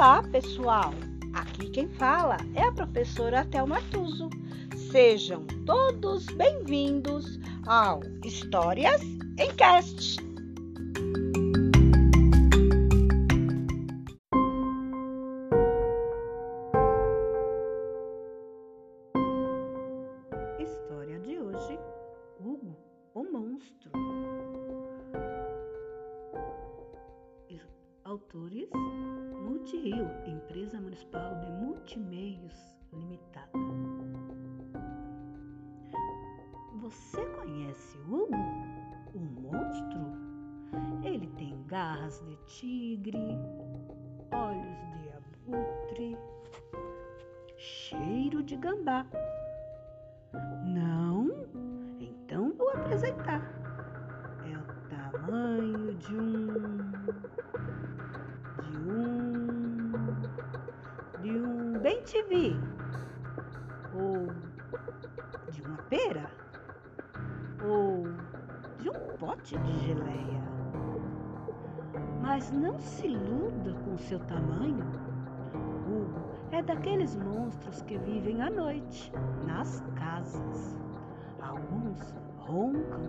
Olá, pessoal! Aqui quem fala é a professora Thelma Tuso. Sejam todos bem-vindos ao Histórias em Cast. História de hoje: Hugo, o monstro. Autores Multirio, empresa municipal de multimeios limitada. Você conhece Hugo, o monstro? Ele tem garras de tigre, olhos de abutre, cheiro de gambá. Não? Então vou apresentar. É o tamanho de um bem te vi ou de uma pera ou de um pote de geleia. Mas não se iluda com seu tamanho. Hugo é daqueles monstros que vivem à noite nas casas. Alguns roncam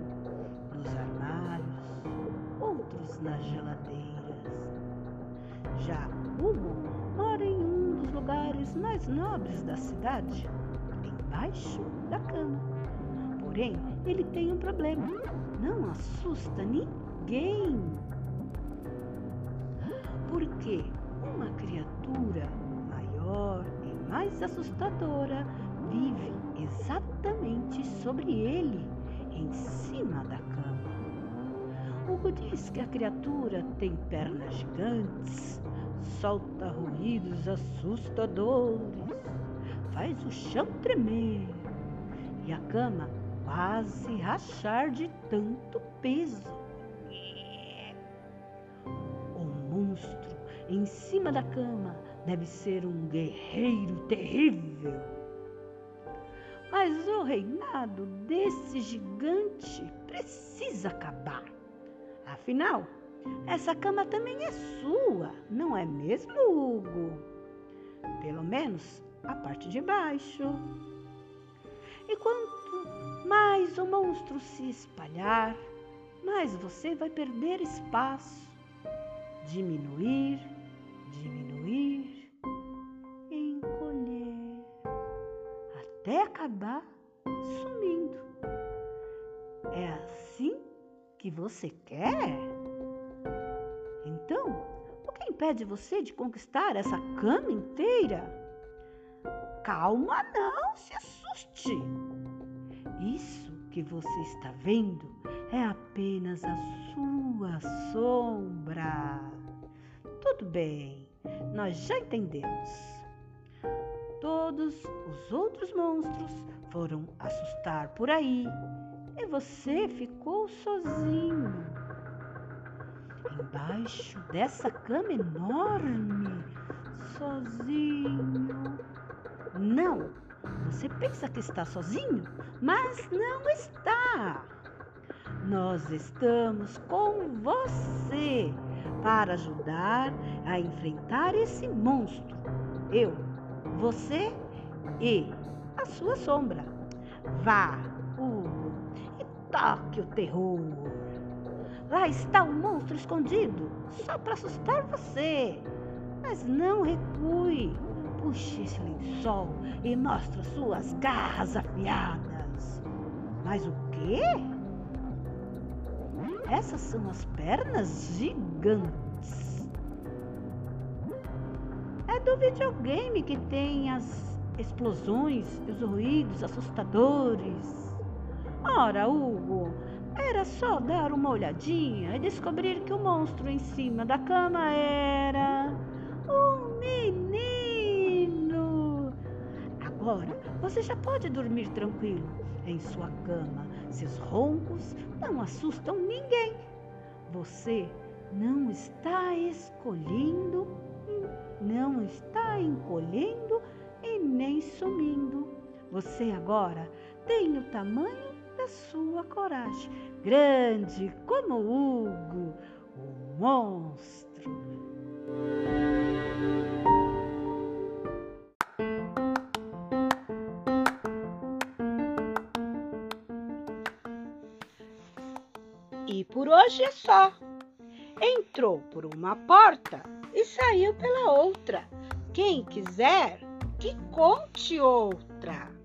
nos armários, outros nas geladeiras. Já Hugo mora em um lugares mais nobres da cidade, embaixo da cama. Porém, ele tem um problema: não assusta ninguém. Porque uma criatura maior e mais assustadora vive exatamente sobre ele, em cima da cama. Hugo diz que a criatura tem pernas gigantes, solta ruídos assustadores, faz o chão tremer e a cama quase rachar de tanto peso. O monstro em cima da cama deve ser um guerreiro terrível. Mas o reinado desse gigante precisa acabar. Afinal, essa cama também é sua, não é mesmo, Hugo? Pelo menos a parte de baixo. E quanto mais o monstro se espalhar, mais você vai perder espaço. Diminuir, diminuir, encolher, até acabar sumindo. É assim que você quer? Então, impede você de conquistar essa cama inteira? Calma, não se assuste. Isso que você está vendo é apenas a sua sombra. Tudo bem, nós já entendemos. Todos os outros monstros foram assustar por aí e você ficou sozinho. Embaixo dessa cama enorme, sozinho. Não, você pensa que está sozinho, mas não está. Nós estamos com você para ajudar a enfrentar esse monstro. Eu, você e a sua sombra. Vá, Hugo, e toque o terror. Lá está o monstro escondido, só para assustar você. Mas não recue. Puxe esse lençol e mostre suas garras afiadas. Mas o quê? Essas são as pernas gigantes. É do videogame que tem as explosões e os ruídos assustadores. Ora, Hugo, era só dar uma olhadinha e descobrir que o monstro em cima da cama era um menino. Agora você já pode dormir tranquilo em sua cama. Seus roncos não assustam ninguém. Você não está escolhendo, não está encolhendo e nem sumindo. Você agora tem o tamanho da sua coragem. Grande como Hugo, o monstro. E por hoje é só. Entrou por uma porta e saiu pela outra. Quem quiser, que conte outra.